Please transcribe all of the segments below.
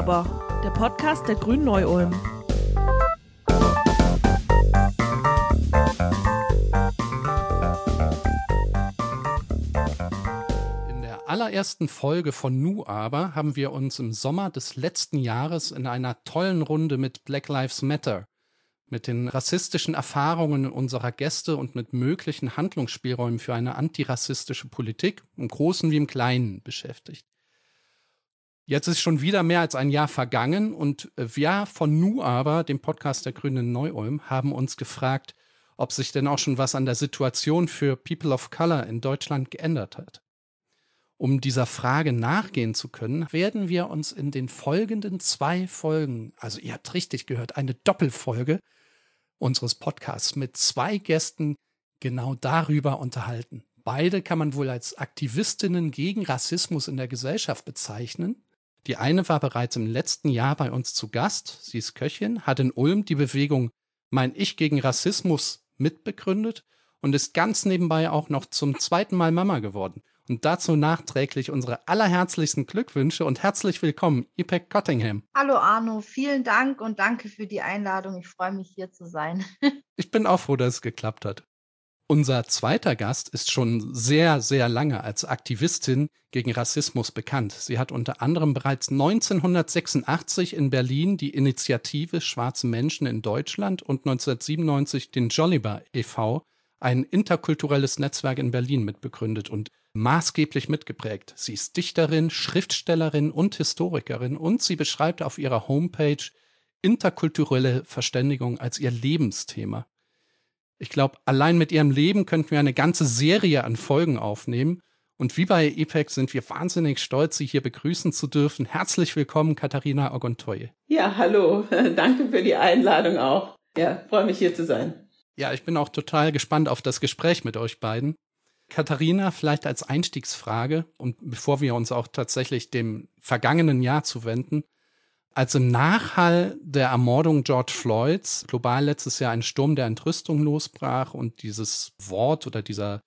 aber, der Podcast der Grünen Neu-Ulm. In der allerersten Folge von Nu aber haben wir uns im Sommer des letzten Jahres in einer tollen Runde mit Black Lives Matter mit den rassistischen Erfahrungen unserer Gäste und mit möglichen Handlungsspielräumen für eine antirassistische Politik im Großen wie im Kleinen beschäftigt. Jetzt ist schon wieder mehr als ein Jahr vergangen und wir von Nu aber, dem Podcast der Grünen Neu-Ulm, haben uns gefragt, ob sich denn auch schon was an der Situation für People of Color in Deutschland geändert hat. Um dieser Frage nachgehen zu können, werden wir uns in den folgenden zwei Folgen, also ihr habt richtig gehört, eine Doppelfolge, unseres Podcasts mit zwei Gästen genau darüber unterhalten. Beide kann man wohl als Aktivistinnen gegen Rassismus in der Gesellschaft bezeichnen. Die eine war bereits im letzten Jahr bei uns zu Gast. Sie ist Köchin, hat in Ulm die Bewegung Mein Ich gegen Rassismus mitbegründet und ist ganz nebenbei auch noch zum zweiten Mal Mama geworden. Und dazu nachträglich unsere allerherzlichsten Glückwünsche und herzlich willkommen, Ipek Cottingham. Hallo Arno, vielen Dank und danke für die Einladung. Ich freue mich hier zu sein. ich bin auch froh, dass es geklappt hat. Unser zweiter Gast ist schon sehr, sehr lange als Aktivistin gegen Rassismus bekannt. Sie hat unter anderem bereits 1986 in Berlin die Initiative Schwarze Menschen in Deutschland und 1997 den Jolliber e.V., ein interkulturelles Netzwerk in Berlin mitbegründet und maßgeblich mitgeprägt. Sie ist Dichterin, Schriftstellerin und Historikerin und sie beschreibt auf ihrer Homepage interkulturelle Verständigung als ihr Lebensthema. Ich glaube, allein mit ihrem Leben könnten wir eine ganze Serie an Folgen aufnehmen. Und wie bei EPEC sind wir wahnsinnig stolz, Sie hier begrüßen zu dürfen. Herzlich willkommen, Katharina Ogontoye. Ja, hallo. Danke für die Einladung auch. Ja, freue mich hier zu sein. Ja, ich bin auch total gespannt auf das Gespräch mit euch beiden. Katharina, vielleicht als Einstiegsfrage und bevor wir uns auch tatsächlich dem vergangenen Jahr zuwenden, als im Nachhall der Ermordung George Floyds global letztes Jahr ein Sturm der Entrüstung losbrach und dieses Wort oder dieser,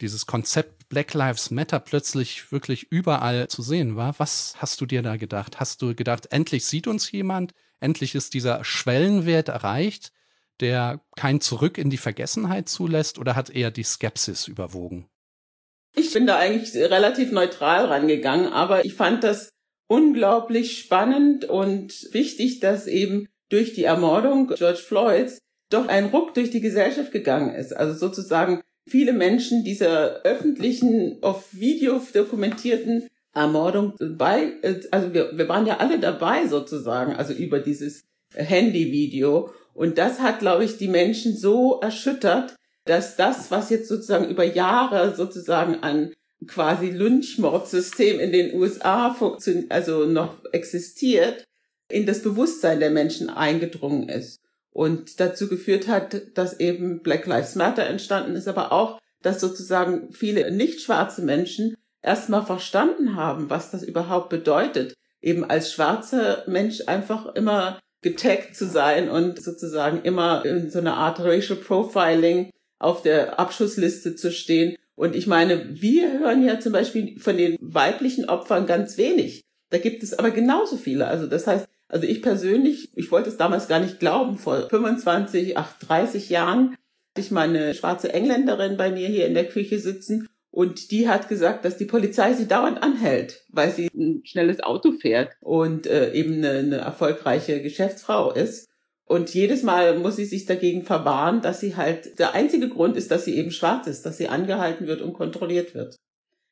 dieses Konzept Black Lives Matter plötzlich wirklich überall zu sehen war, was hast du dir da gedacht? Hast du gedacht, endlich sieht uns jemand? Endlich ist dieser Schwellenwert erreicht? der kein Zurück in die Vergessenheit zulässt oder hat eher die Skepsis überwogen? Ich bin da eigentlich relativ neutral rangegangen, aber ich fand das unglaublich spannend und wichtig, dass eben durch die Ermordung George Floyds doch ein Ruck durch die Gesellschaft gegangen ist. Also sozusagen viele Menschen dieser öffentlichen, auf Video dokumentierten Ermordung bei, also wir, wir waren ja alle dabei sozusagen, also über dieses Handyvideo. Und das hat, glaube ich, die Menschen so erschüttert, dass das, was jetzt sozusagen über Jahre sozusagen an quasi Lynchmordsystem in den USA also noch existiert, in das Bewusstsein der Menschen eingedrungen ist und dazu geführt hat, dass eben Black Lives Matter entstanden ist, aber auch, dass sozusagen viele nicht schwarze Menschen erstmal verstanden haben, was das überhaupt bedeutet, eben als schwarzer Mensch einfach immer getaggt zu sein und sozusagen immer in so einer Art Racial Profiling auf der Abschussliste zu stehen. Und ich meine, wir hören ja zum Beispiel von den weiblichen Opfern ganz wenig. Da gibt es aber genauso viele. Also das heißt, also ich persönlich, ich wollte es damals gar nicht glauben, vor 25, ach, 30 Jahren hatte ich meine schwarze Engländerin bei mir hier in der Küche sitzen und die hat gesagt, dass die Polizei sie dauernd anhält, weil sie ein schnelles Auto fährt und äh, eben eine, eine erfolgreiche Geschäftsfrau ist. Und jedes Mal muss sie sich dagegen verwahren, dass sie halt, der einzige Grund ist, dass sie eben schwarz ist, dass sie angehalten wird und kontrolliert wird.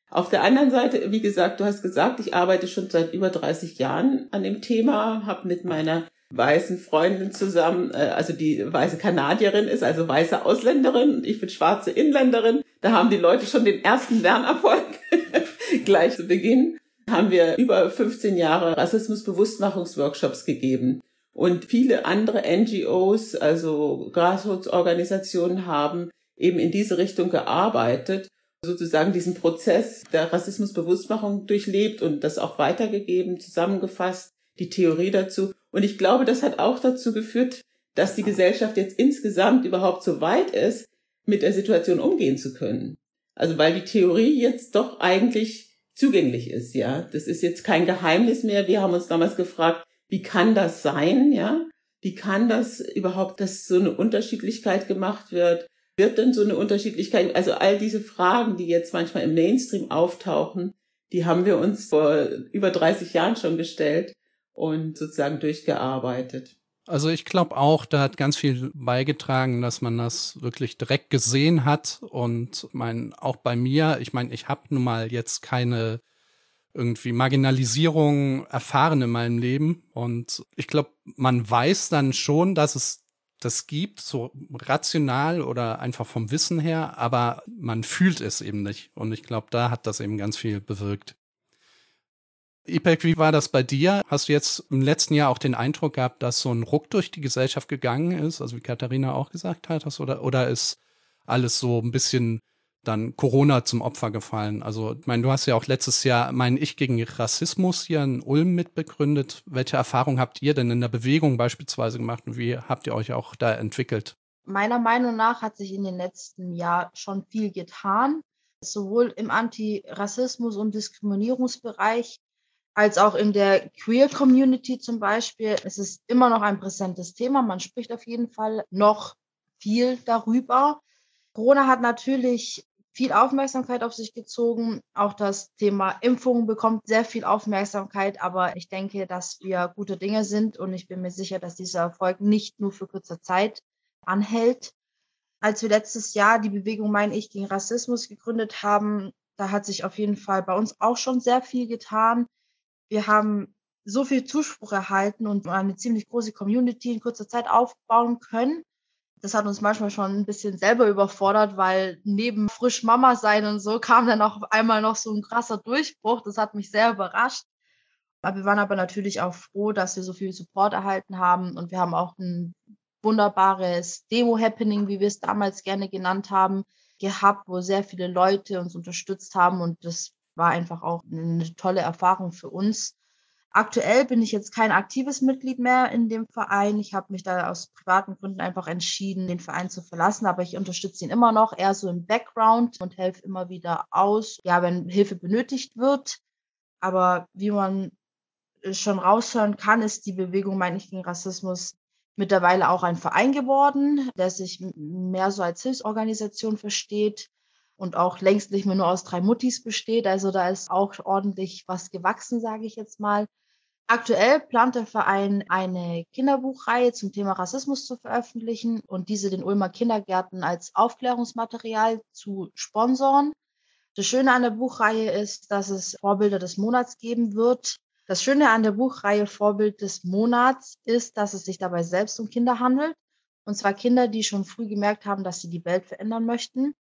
Auf der anderen Seite, wie gesagt, du hast gesagt, ich arbeite schon seit über 30 Jahren an dem Thema, habe mit meiner weißen Freundin zusammen, äh, also die weiße Kanadierin ist, also weiße Ausländerin und ich bin schwarze Inländerin. Da haben die Leute schon den ersten Lernerfolg gleich zu Beginn. Haben wir über 15 Jahre Rassismusbewusstmachungsworkshops gegeben. Und viele andere NGOs, also Grassroots-Organisationen haben eben in diese Richtung gearbeitet, sozusagen diesen Prozess der Rassismusbewusstmachung durchlebt und das auch weitergegeben, zusammengefasst, die Theorie dazu. Und ich glaube, das hat auch dazu geführt, dass die Gesellschaft jetzt insgesamt überhaupt so weit ist, mit der Situation umgehen zu können. Also weil die Theorie jetzt doch eigentlich zugänglich ist, ja. Das ist jetzt kein Geheimnis mehr. Wir haben uns damals gefragt, wie kann das sein, ja? Wie kann das überhaupt, dass so eine Unterschiedlichkeit gemacht wird? Wird denn so eine Unterschiedlichkeit, also all diese Fragen, die jetzt manchmal im Mainstream auftauchen, die haben wir uns vor über 30 Jahren schon gestellt und sozusagen durchgearbeitet. Also ich glaube auch, da hat ganz viel beigetragen, dass man das wirklich direkt gesehen hat und mein auch bei mir, ich meine, ich habe nun mal jetzt keine irgendwie Marginalisierung erfahren in meinem Leben und ich glaube, man weiß dann schon, dass es das gibt, so rational oder einfach vom Wissen her, aber man fühlt es eben nicht und ich glaube, da hat das eben ganz viel bewirkt. Ipek, wie war das bei dir? Hast du jetzt im letzten Jahr auch den Eindruck gehabt, dass so ein Ruck durch die Gesellschaft gegangen ist, also wie Katharina auch gesagt hat, oder, oder ist alles so ein bisschen dann Corona zum Opfer gefallen? Also, ich meine, du hast ja auch letztes Jahr, mein Ich gegen Rassismus hier in Ulm mitbegründet. Welche Erfahrungen habt ihr denn in der Bewegung beispielsweise gemacht und wie habt ihr euch auch da entwickelt? Meiner Meinung nach hat sich in den letzten Jahren schon viel getan, sowohl im Antirassismus- und Diskriminierungsbereich als auch in der Queer Community zum Beispiel. Es ist immer noch ein präsentes Thema. Man spricht auf jeden Fall noch viel darüber. Corona hat natürlich viel Aufmerksamkeit auf sich gezogen. Auch das Thema Impfung bekommt sehr viel Aufmerksamkeit. Aber ich denke, dass wir gute Dinge sind und ich bin mir sicher, dass dieser Erfolg nicht nur für kurze Zeit anhält. Als wir letztes Jahr die Bewegung Mein Ich gegen Rassismus gegründet haben, da hat sich auf jeden Fall bei uns auch schon sehr viel getan. Wir haben so viel Zuspruch erhalten und eine ziemlich große Community in kurzer Zeit aufbauen können. Das hat uns manchmal schon ein bisschen selber überfordert, weil neben frisch Mama sein und so kam dann auch einmal noch so ein krasser Durchbruch. Das hat mich sehr überrascht. Aber wir waren aber natürlich auch froh, dass wir so viel Support erhalten haben und wir haben auch ein wunderbares Demo-Happening, wie wir es damals gerne genannt haben, gehabt, wo sehr viele Leute uns unterstützt haben und das war einfach auch eine tolle Erfahrung für uns. Aktuell bin ich jetzt kein aktives Mitglied mehr in dem Verein. Ich habe mich da aus privaten Gründen einfach entschieden, den Verein zu verlassen, aber ich unterstütze ihn immer noch, eher so im Background und helfe immer wieder aus, ja, wenn Hilfe benötigt wird. Aber wie man schon raushören kann, ist die Bewegung Mein Ich gegen Rassismus mittlerweile auch ein Verein geworden, der sich mehr so als Hilfsorganisation versteht und auch längst nicht mehr nur aus drei Muttis besteht. Also da ist auch ordentlich was gewachsen, sage ich jetzt mal. Aktuell plant der Verein eine Kinderbuchreihe zum Thema Rassismus zu veröffentlichen und diese den Ulmer Kindergärten als Aufklärungsmaterial zu sponsoren. Das Schöne an der Buchreihe ist, dass es Vorbilder des Monats geben wird. Das Schöne an der Buchreihe Vorbild des Monats ist, dass es sich dabei selbst um Kinder handelt. Und zwar Kinder, die schon früh gemerkt haben, dass sie die Welt verändern möchten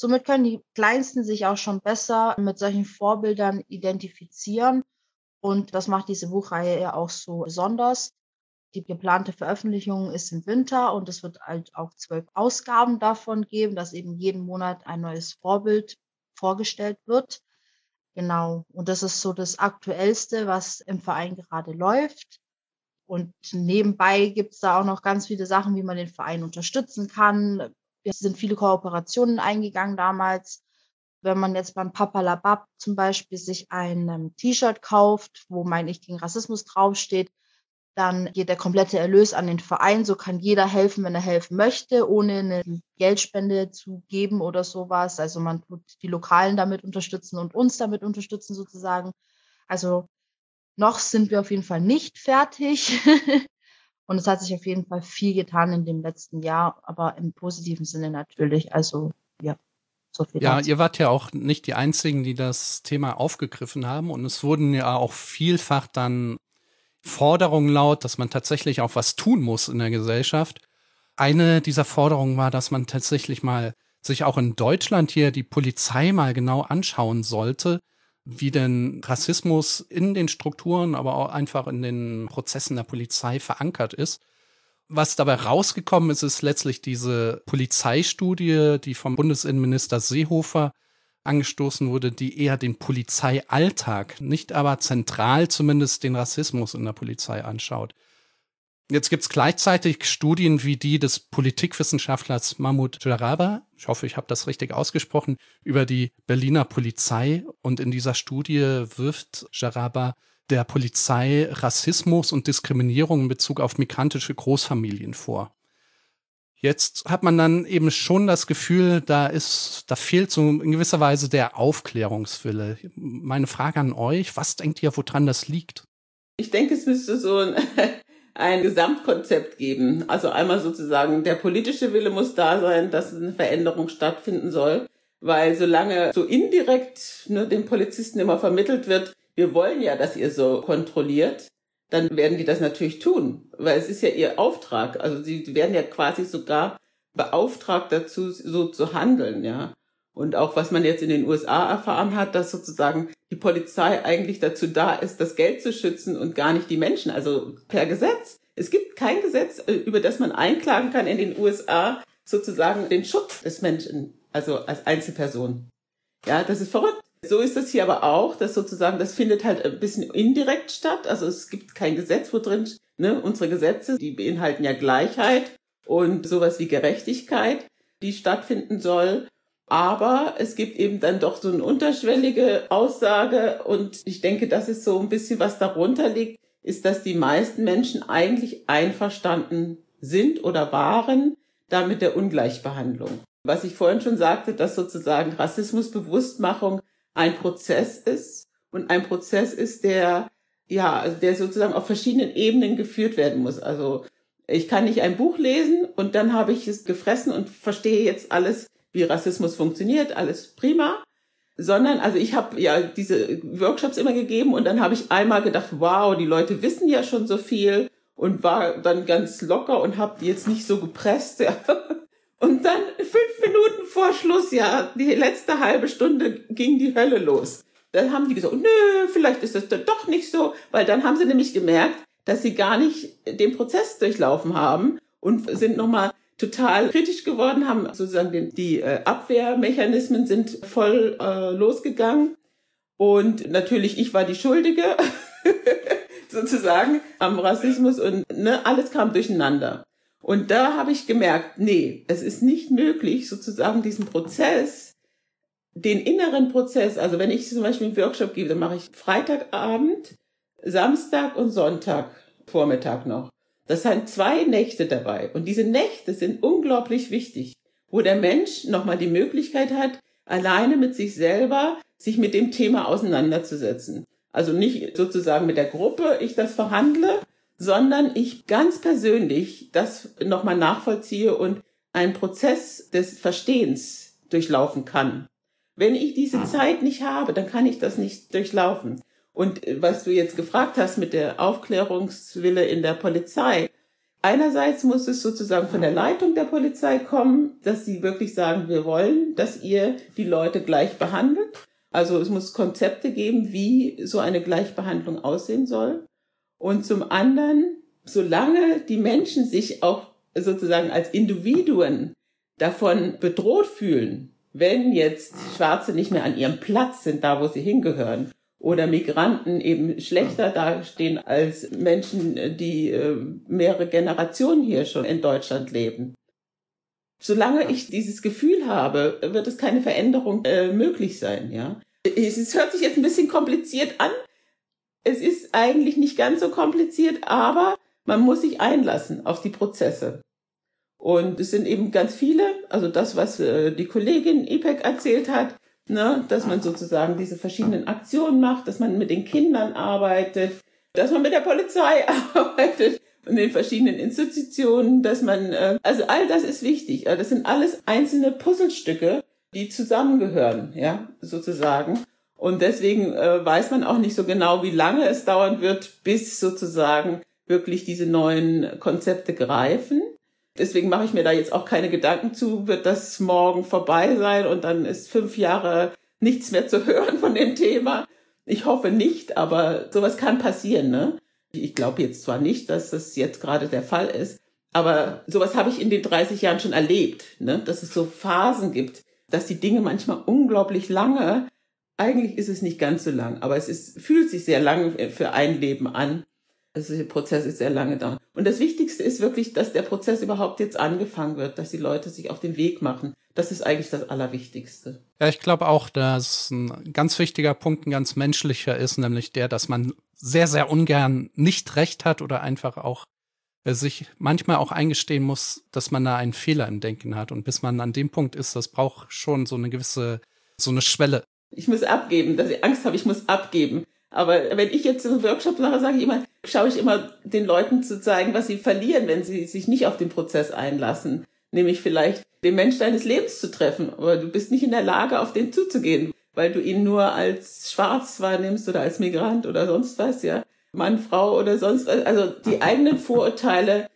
Somit können die Kleinsten sich auch schon besser mit solchen Vorbildern identifizieren. Und das macht diese Buchreihe ja auch so besonders. Die geplante Veröffentlichung ist im Winter und es wird halt auch zwölf Ausgaben davon geben, dass eben jeden Monat ein neues Vorbild vorgestellt wird. Genau. Und das ist so das Aktuellste, was im Verein gerade läuft. Und nebenbei gibt es da auch noch ganz viele Sachen, wie man den Verein unterstützen kann. Wir sind viele Kooperationen eingegangen damals. Wenn man jetzt beim Papa Labab zum Beispiel sich ein ähm, T-Shirt kauft, wo mein Ich gegen Rassismus draufsteht, dann geht der komplette Erlös an den Verein. So kann jeder helfen, wenn er helfen möchte, ohne eine Geldspende zu geben oder sowas. Also man tut die Lokalen damit unterstützen und uns damit unterstützen sozusagen. Also noch sind wir auf jeden Fall nicht fertig. Und es hat sich auf jeden Fall viel getan in dem letzten Jahr, aber im positiven Sinne natürlich. Also ja, so viel. Ja, dazu. ihr wart ja auch nicht die Einzigen, die das Thema aufgegriffen haben. Und es wurden ja auch vielfach dann Forderungen laut, dass man tatsächlich auch was tun muss in der Gesellschaft. Eine dieser Forderungen war, dass man tatsächlich mal sich auch in Deutschland hier die Polizei mal genau anschauen sollte, wie denn Rassismus in den Strukturen, aber auch einfach in den Prozessen der Polizei verankert ist. Was dabei rausgekommen ist, ist letztlich diese Polizeistudie, die vom Bundesinnenminister Seehofer angestoßen wurde, die eher den Polizeialltag, nicht aber zentral zumindest den Rassismus in der Polizei anschaut. Jetzt gibt's gleichzeitig Studien wie die des Politikwissenschaftlers Mahmoud Jaraba, ich hoffe, ich habe das richtig ausgesprochen, über die Berliner Polizei. Und in dieser Studie wirft Jaraba der Polizei Rassismus und Diskriminierung in Bezug auf migrantische Großfamilien vor. Jetzt hat man dann eben schon das Gefühl, da ist, da fehlt so in gewisser Weise der Aufklärungswille. Meine Frage an euch, was denkt ihr, woran das liegt? Ich denke, es müsste so ein ein Gesamtkonzept geben. Also einmal sozusagen der politische Wille muss da sein, dass eine Veränderung stattfinden soll, weil solange so indirekt ne, den Polizisten immer vermittelt wird, wir wollen ja, dass ihr so kontrolliert, dann werden die das natürlich tun, weil es ist ja ihr Auftrag. Also sie werden ja quasi sogar beauftragt dazu, so zu handeln, ja. Und auch was man jetzt in den USA erfahren hat, dass sozusagen die Polizei eigentlich dazu da ist, das Geld zu schützen und gar nicht die Menschen. Also per Gesetz. Es gibt kein Gesetz, äh, über das man einklagen kann in den USA, sozusagen den Schutz des Menschen, also als Einzelperson. Ja, das ist verrückt. So ist das hier aber auch, dass sozusagen, das findet halt ein bisschen indirekt statt. Also es gibt kein Gesetz, wo drin, ne, unsere Gesetze, die beinhalten ja Gleichheit und sowas wie Gerechtigkeit, die stattfinden soll. Aber es gibt eben dann doch so eine unterschwellige Aussage und ich denke, das ist so ein bisschen, was darunter liegt, ist, dass die meisten Menschen eigentlich einverstanden sind oder waren da mit der Ungleichbehandlung. Was ich vorhin schon sagte, dass sozusagen Rassismusbewusstmachung ein Prozess ist und ein Prozess ist, der ja, also der sozusagen auf verschiedenen Ebenen geführt werden muss. Also ich kann nicht ein Buch lesen und dann habe ich es gefressen und verstehe jetzt alles wie Rassismus funktioniert, alles prima. Sondern, also ich habe ja diese Workshops immer gegeben und dann habe ich einmal gedacht, wow, die Leute wissen ja schon so viel und war dann ganz locker und habe jetzt nicht so gepresst. Und dann fünf Minuten vor Schluss, ja, die letzte halbe Stunde ging die Hölle los. Dann haben die gesagt, nö, vielleicht ist das doch nicht so, weil dann haben sie nämlich gemerkt, dass sie gar nicht den Prozess durchlaufen haben und sind nochmal total kritisch geworden, haben sozusagen den, die äh, Abwehrmechanismen sind voll äh, losgegangen. Und natürlich, ich war die Schuldige, sozusagen, am Rassismus und ne, alles kam durcheinander. Und da habe ich gemerkt, nee, es ist nicht möglich, sozusagen diesen Prozess, den inneren Prozess, also wenn ich zum Beispiel einen Workshop gebe, dann mache ich Freitagabend, Samstag und Sonntag Vormittag noch. Das sind zwei Nächte dabei. Und diese Nächte sind unglaublich wichtig, wo der Mensch nochmal die Möglichkeit hat, alleine mit sich selber sich mit dem Thema auseinanderzusetzen. Also nicht sozusagen mit der Gruppe ich das verhandle, sondern ich ganz persönlich das nochmal nachvollziehe und einen Prozess des Verstehens durchlaufen kann. Wenn ich diese Zeit nicht habe, dann kann ich das nicht durchlaufen. Und äh, was du jetzt gefragt hast mit der Aufklärungswille in der Polizei. Einerseits muss es sozusagen von der Leitung der Polizei kommen, dass sie wirklich sagen, wir wollen, dass ihr die Leute gleich behandelt. Also es muss Konzepte geben, wie so eine Gleichbehandlung aussehen soll. Und zum anderen, solange die Menschen sich auch sozusagen als Individuen davon bedroht fühlen, wenn jetzt Schwarze nicht mehr an ihrem Platz sind, da wo sie hingehören, oder Migranten eben schlechter dastehen als Menschen, die äh, mehrere Generationen hier schon in Deutschland leben. Solange ich dieses Gefühl habe, wird es keine Veränderung äh, möglich sein, ja. Es hört sich jetzt ein bisschen kompliziert an. Es ist eigentlich nicht ganz so kompliziert, aber man muss sich einlassen auf die Prozesse. Und es sind eben ganz viele, also das, was äh, die Kollegin IPEC erzählt hat, ne, dass man sozusagen diese verschiedenen Aktionen macht, dass man mit den Kindern arbeitet, dass man mit der Polizei arbeitet und den verschiedenen Institutionen, dass man, äh, also all das ist wichtig. Das sind alles einzelne Puzzlestücke, die zusammengehören, ja, sozusagen. Und deswegen äh, weiß man auch nicht so genau, wie lange es dauern wird, bis sozusagen wirklich diese neuen Konzepte greifen. Deswegen mache ich mir da jetzt auch keine Gedanken zu, wird das morgen vorbei sein und dann ist fünf Jahre nichts mehr zu hören von dem Thema. Ich hoffe nicht, aber sowas kann passieren. Ne? Ich glaube jetzt zwar nicht, dass das jetzt gerade der Fall ist, aber sowas habe ich in den 30 Jahren schon erlebt, ne? dass es so Phasen gibt, dass die Dinge manchmal unglaublich lange, eigentlich ist es nicht ganz so lang, aber es ist, fühlt sich sehr lang für ein Leben an Also der Prozess ist sehr lange dauern. Und das Wichtigste ist wirklich, dass der Prozess überhaupt jetzt angefangen wird, dass die Leute sich auf den Weg machen. Das ist eigentlich das Allerwichtigste. Ja, ich glaube auch, dass ein ganz wichtiger Punkt, ein ganz menschlicher ist, nämlich der, dass man sehr, sehr ungern nicht recht hat oder einfach auch äh, sich manchmal auch eingestehen muss, dass man da einen Fehler im Denken hat. Und bis man an dem Punkt ist, das braucht schon so eine gewisse, so eine Schwelle. Ich muss abgeben, dass ich Angst habe, ich muss abgeben. Aber wenn ich jetzt einen Workshop mache, sage ich immer, schaue ich immer den Leuten zu zeigen, was sie verlieren, wenn sie sich nicht auf den Prozess einlassen. Nämlich vielleicht den Mensch deines Lebens zu treffen. Aber du bist nicht in der Lage, auf den zuzugehen, weil du ihn nur als schwarz wahrnimmst oder als Migrant oder sonst was, ja. Mann, Frau oder sonst was. Also die eigenen Vorurteile,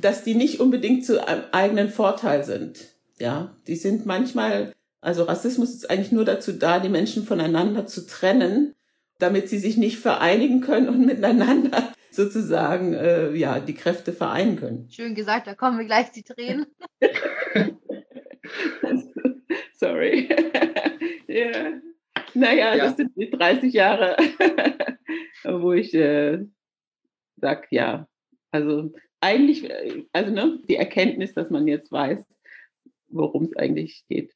dass die nicht unbedingt zu einem eigenen Vorteil sind. Ja, die sind manchmal, also Rassismus ist eigentlich nur dazu da, die Menschen voneinander zu trennen damit sie sich nicht vereinigen können und miteinander sozusagen äh, ja die Kräfte vereinen können. Schön gesagt, da kommen wir gleich die Tränen. Sorry. yeah. Naja, ja. das sind die 30 Jahre, wo ich äh, sag, ja, also eigentlich, also ne, die Erkenntnis, dass man jetzt weiß, worum es eigentlich geht.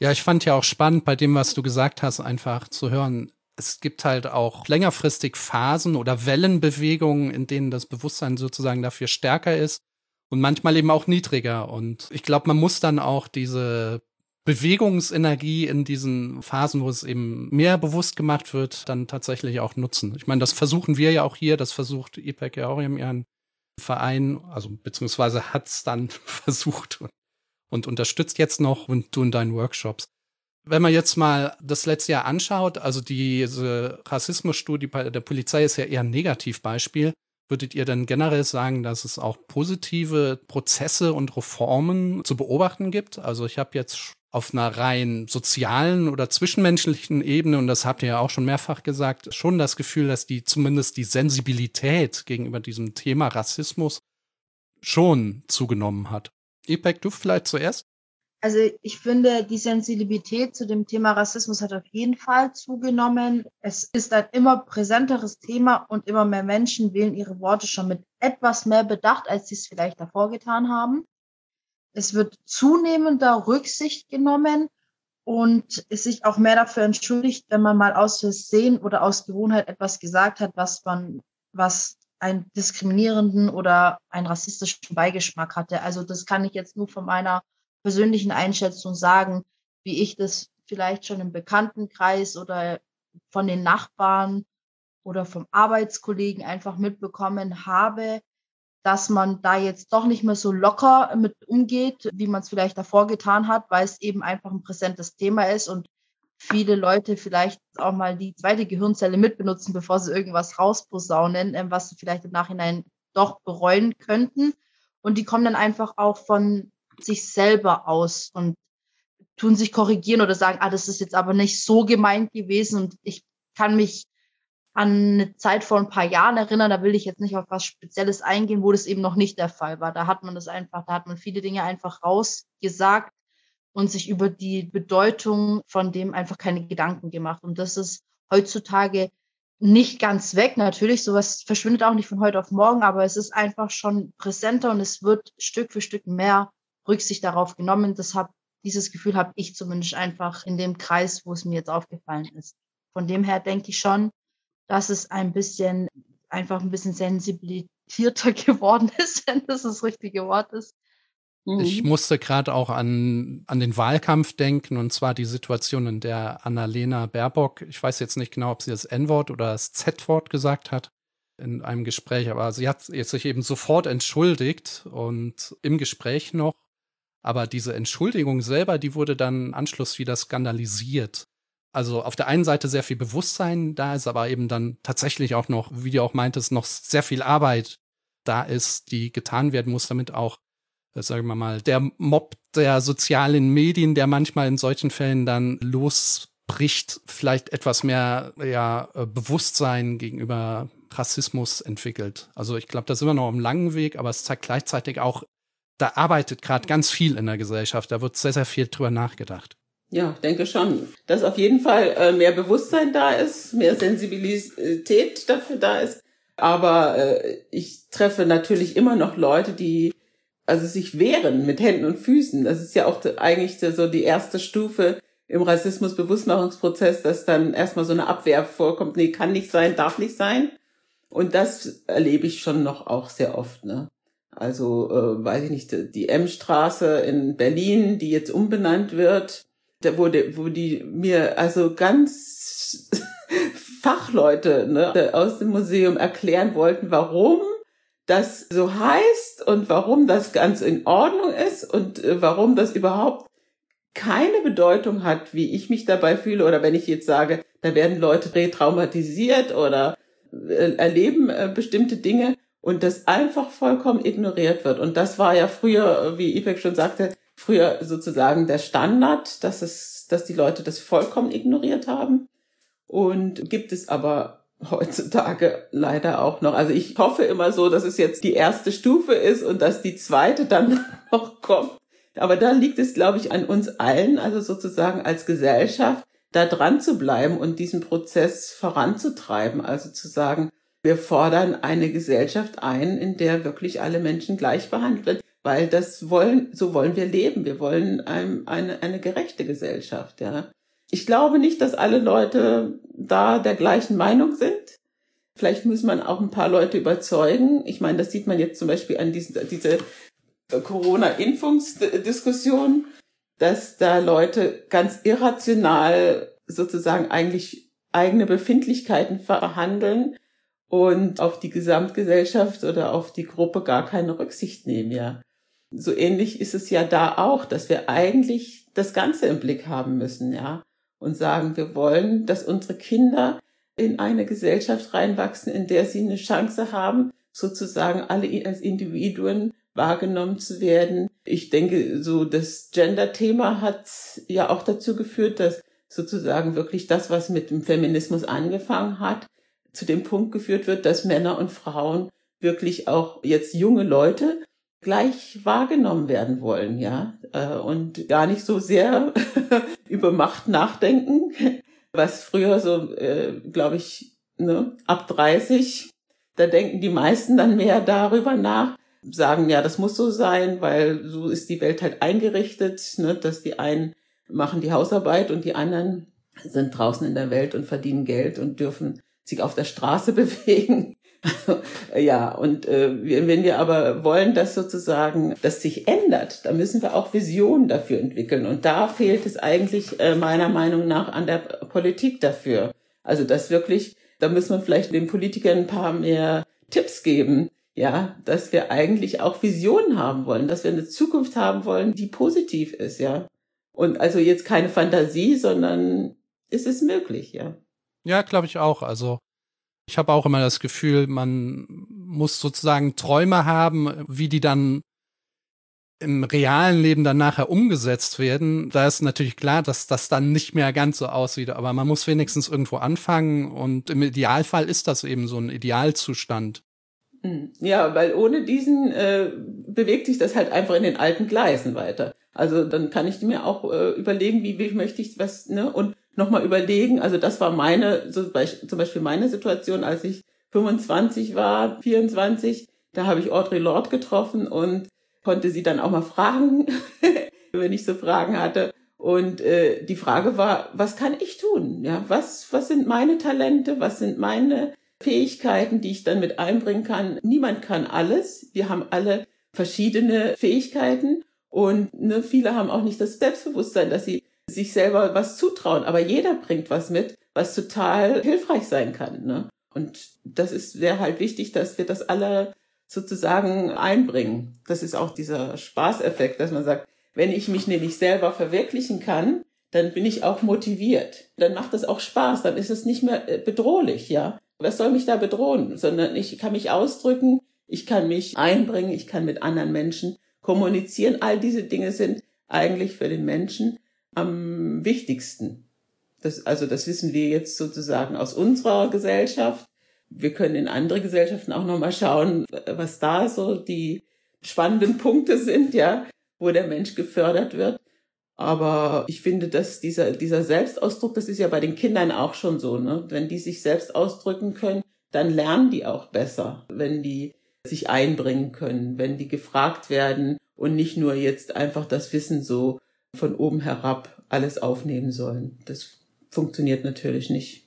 Ja, ich fand ja auch spannend bei dem, was du gesagt hast, einfach zu hören, es gibt halt auch längerfristig Phasen oder Wellenbewegungen, in denen das Bewusstsein sozusagen dafür stärker ist und manchmal eben auch niedriger. Und ich glaube, man muss dann auch diese Bewegungsenergie in diesen Phasen, wo es eben mehr bewusst gemacht wird, dann tatsächlich auch nutzen. Ich meine, das versuchen wir ja auch hier, das versucht IPEC ja auch in ihren Verein, also beziehungsweise hat's dann versucht und, unterstützt jetzt noch und du in deinen Workshops. Wenn man jetzt mal das letzte Jahr anschaut, also diese Rassismusstudie bei der Polizei ist ja eher ein Negativbeispiel. Würdet ihr denn generell sagen, dass es auch positive Prozesse und Reformen zu beobachten gibt? Also ich habe jetzt auf einer rein sozialen oder zwischenmenschlichen Ebene, und das habt ihr ja auch schon mehrfach gesagt, schon das Gefühl, dass die zumindest die Sensibilität gegenüber diesem Thema Rassismus schon zugenommen hat. Epek, du vielleicht zuerst? Also ich finde, die Sensibilität zu dem Thema Rassismus hat auf jeden Fall zugenommen. Es ist ein immer präsenteres Thema und immer mehr Menschen wählen ihre Worte schon mit etwas mehr Bedacht, als sie es vielleicht davor getan haben. Es wird zunehmender Rücksicht genommen und es sich auch mehr dafür entschuldigt, wenn man mal aus Versehen oder aus Gewohnheit etwas gesagt hat, was man, was einen diskriminierenden oder einen rassistischen Beigeschmack hatte. Also das kann ich jetzt nur von meiner persönlichen Einschätzung sagen, wie ich das vielleicht schon im Bekanntenkreis oder von den Nachbarn oder vom Arbeitskollegen einfach mitbekommen habe, dass man da jetzt doch nicht mehr so locker mit umgeht, wie man es vielleicht davor getan hat, weil es eben einfach ein präsentes Thema ist und viele Leute vielleicht auch mal die zweite Gehirnzelle mitbenutzen, bevor sie irgendwas rausposaunen, ähm, was sie vielleicht im Nachhinein doch bereuen könnten. Und die kommen dann einfach auch von sich selber aus und tun sich korrigieren oder sagen, ah, das ist jetzt aber nicht so gemeint gewesen und ich kann mich an eine Zeit vor ein paar Jahren erinnern, da will ich jetzt nicht auf was Spezielles eingehen, wo das eben noch nicht der Fall war. Da hat man das einfach, da hat man viele Dinge einfach rausgesagt und sich über die Bedeutung von dem einfach keine Gedanken gemacht. Und das ist heutzutage nicht ganz weg. Natürlich, sowas verschwindet auch nicht von heute auf morgen, aber es ist einfach schon präsenter und es wird Stück für Stück mehr Rücksicht darauf genommen. Deshalb, dieses Gefühl habe ich zumindest einfach in dem Kreis, wo es mir jetzt aufgefallen ist. Von dem her denke ich schon, dass es ein bisschen, einfach ein bisschen sensibilisierter geworden ist, wenn das das richtige Wort ist. Ich mhm. musste gerade auch an, an den Wahlkampf denken, und zwar die Situation, in der Annalena Baerbock, ich weiß jetzt nicht genau, ob sie das N-Wort oder das Z-Wort gesagt hat, in einem Gespräch, aber sie hat jetzt sich eben sofort entschuldigt und im Gespräch noch aber diese Entschuldigung selber, die wurde dann Anschluss wieder skandalisiert. Also auf der einen Seite sehr viel Bewusstsein, da ist aber eben dann tatsächlich auch noch, wie du auch meintest, noch sehr viel Arbeit da ist, die getan werden muss, damit auch, sagen wir mal, der Mob der sozialen Medien, der manchmal in solchen Fällen dann losbricht, vielleicht etwas mehr ja, äh, Bewusstsein gegenüber Rassismus entwickelt. Also ich glaube, da sind wir noch am langen Weg, aber es zeigt gleichzeitig auch da arbeitet gerade ganz viel in der Gesellschaft. Da wird sehr, sehr viel drüber nachgedacht. Ja, denke schon, dass auf jeden Fall äh, mehr Bewusstsein da ist, mehr Sensibilität dafür da ist. Aber äh, ich treffe natürlich immer noch Leute, die also sich wehren mit Händen und Füßen. Das ist ja auch eigentlich so die erste Stufe im Rassismus-Bewusstmachungsprozess, dass dann erstmal so eine Abwehr vorkommt, nee, kann nicht sein, darf nicht sein. Und das erlebe ich schon noch auch sehr oft, ne? Also, äh, weiß ich nicht, die M-Straße in Berlin, die jetzt umbenannt wird, da wurde, wo die mir also ganz Fachleute ne, aus dem Museum erklären wollten, warum das so heißt und warum das ganz in Ordnung ist und äh, warum das überhaupt keine Bedeutung hat, wie ich mich dabei fühle oder wenn ich jetzt sage, da werden Leute retraumatisiert oder äh, erleben äh, bestimmte Dinge und das einfach vollkommen ignoriert wird. Und das war ja früher, wie Ipek schon sagte, früher sozusagen der Standard, dass es, dass die Leute das vollkommen ignoriert haben. Und gibt es aber heutzutage leider auch noch. Also ich hoffe immer so, dass es jetzt die erste Stufe ist und dass die zweite dann noch kommt. Aber da liegt es, glaube ich, an uns allen, also sozusagen als Gesellschaft, da dran zu bleiben und diesen Prozess voranzutreiben. Also zu sagen, wir fordern eine Gesellschaft ein, in der wirklich alle Menschen gleich behandelt werden, weil das wollen, so wollen wir leben. Wir wollen ein, eine, eine gerechte Gesellschaft, ja. Ich glaube nicht, dass alle Leute da der gleichen Meinung sind. Vielleicht muss man auch ein paar Leute überzeugen. Ich meine, das sieht man jetzt zum Beispiel an diesen, diese Corona-Impfungsdiskussion, dass da Leute ganz irrational sozusagen eigentlich eigene Befindlichkeiten verhandeln und auf die Gesamtgesellschaft oder auf die Gruppe gar keine Rücksicht nehmen, ja. So ähnlich ist es ja da auch, dass wir eigentlich das Ganze im Blick haben müssen, ja. Und sagen, wir wollen, dass unsere Kinder in eine Gesellschaft reinwachsen, in der sie eine Chance haben, sozusagen alle als Individuen wahrgenommen zu werden. Ich denke, so das Gender-Thema hat ja auch dazu geführt, dass sozusagen wirklich das, was mit dem Feminismus angefangen hat, zu dem Punkt geführt wird, dass Männer und Frauen wirklich auch jetzt junge Leute gleich wahrgenommen werden wollen, ja, äh, und gar nicht so sehr über Macht nachdenken, was früher so, äh, glaube ich, ne, ab 30, da denken die meisten dann mehr darüber nach, sagen, ja, das muss so sein, weil so ist die Welt halt eingerichtet, ne, dass die einen machen die Hausarbeit und die anderen sind draußen in der Welt und verdienen Geld und dürfen sich auf der Straße bewegen. Ja, und äh, wenn wir aber wollen, dass sozusagen das sich ändert, dann müssen wir auch Visionen dafür entwickeln. Und da fehlt es eigentlich äh, meiner Meinung nach an der Politik dafür. Also das wirklich, da müssen wir vielleicht den Politikern ein paar mehr Tipps geben, ja, dass wir eigentlich auch Visionen haben wollen, dass wir eine Zukunft haben wollen, die positiv ist, ja. Und also jetzt keine Fantasie, sondern es ist möglich, ja. Ja, glaube ich auch. Also ich habe auch immer das Gefühl, man muss sozusagen Träume haben, wie die dann im realen Leben dann nachher umgesetzt werden. Da ist natürlich klar, dass das dann nicht mehr ganz so aussieht, aber man muss wenigstens irgendwo anfangen und im Idealfall ist das eben so ein Idealzustand. Hm. Ja, weil ohne diesen äh, bewegt sich das halt einfach in den alten Gleisen weiter. Also dann kann ich mir auch äh, überlegen, wie, wie möchte ich was, ne? Und nochmal überlegen, also das war meine, so zum Beispiel meine Situation, als ich 25 war, 24, da habe ich Audrey Lorde getroffen und konnte sie dann auch mal fragen, wenn ich so Fragen hatte. Und äh, die Frage war, was kann ich tun? Ja, was, was sind meine Talente? Was sind meine Fähigkeiten, die ich dann mit einbringen kann. Niemand kann alles. Wir haben alle verschiedene Fähigkeiten und ne, viele haben auch nicht das Selbstbewusstsein, dass sie sich selber was zutrauen. Aber jeder bringt was mit, was total hilfreich sein kann. Ne? Und das ist wäre halt wichtig, dass wir das alle sozusagen einbringen. Das ist auch dieser Spaßeffekt, dass man sagt, wenn ich mich nämlich selber verwirklichen kann, dann bin ich auch motiviert. Dann macht es auch Spaß, dann ist es nicht mehr äh, bedrohlich, ja was soll mich da bedrohen? Sondern ich kann mich ausdrücken, ich kann mich einbringen, ich kann mit anderen Menschen kommunizieren. All diese Dinge sind eigentlich für den Menschen am wichtigsten. Das, also das wissen wir jetzt sozusagen aus unserer Gesellschaft. Wir können in andere Gesellschaften auch nochmal schauen, was da so die spannenden Punkte sind, ja, wo der Mensch gefördert wird. Aber ich finde, dass dieser, dieser Selbstausdruck, das ist ja bei den Kindern auch schon so, ne? Wenn die sich selbst ausdrücken können, dann lernen die auch besser, wenn die sich einbringen können, wenn die gefragt werden und nicht nur jetzt einfach das Wissen so von oben herab alles aufnehmen sollen. Das funktioniert natürlich nicht.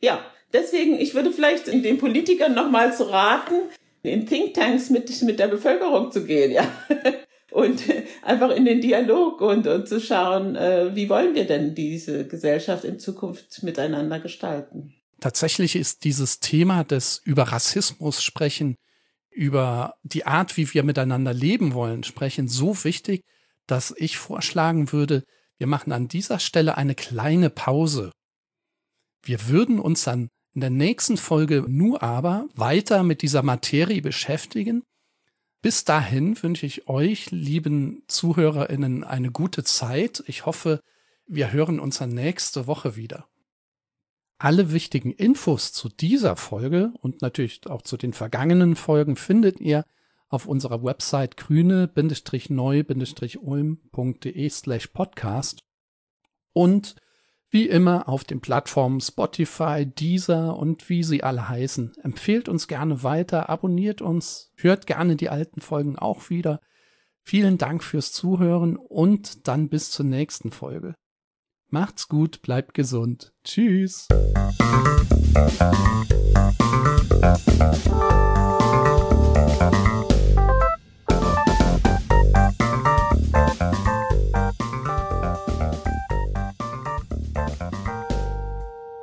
Ja, deswegen, ich würde vielleicht den Politikern nochmal zu raten, in Thinktanks mit, mit der Bevölkerung zu gehen, ja. Und einfach in den Dialog und, und zu schauen, äh, wie wollen wir denn diese Gesellschaft in Zukunft miteinander gestalten. Tatsächlich ist dieses Thema des über Rassismus sprechen, über die Art, wie wir miteinander leben wollen, sprechen, so wichtig, dass ich vorschlagen würde, wir machen an dieser Stelle eine kleine Pause. Wir würden uns dann in der nächsten Folge nur aber weiter mit dieser Materie beschäftigen. Bis dahin wünsche ich euch, lieben ZuhörerInnen, eine gute Zeit. Ich hoffe, wir hören uns dann nächste Woche wieder. Alle wichtigen Infos zu dieser Folge und natürlich auch zu den vergangenen Folgen findet ihr auf unserer Website grüne-neu-ulm.de slash podcast und wie immer auf den Plattformen Spotify, Deezer und wie sie alle heißen. Empfehlt uns gerne weiter, abonniert uns, hört gerne die alten Folgen auch wieder. Vielen Dank fürs Zuhören und dann bis zur nächsten Folge. Macht's gut, bleibt gesund. Tschüss.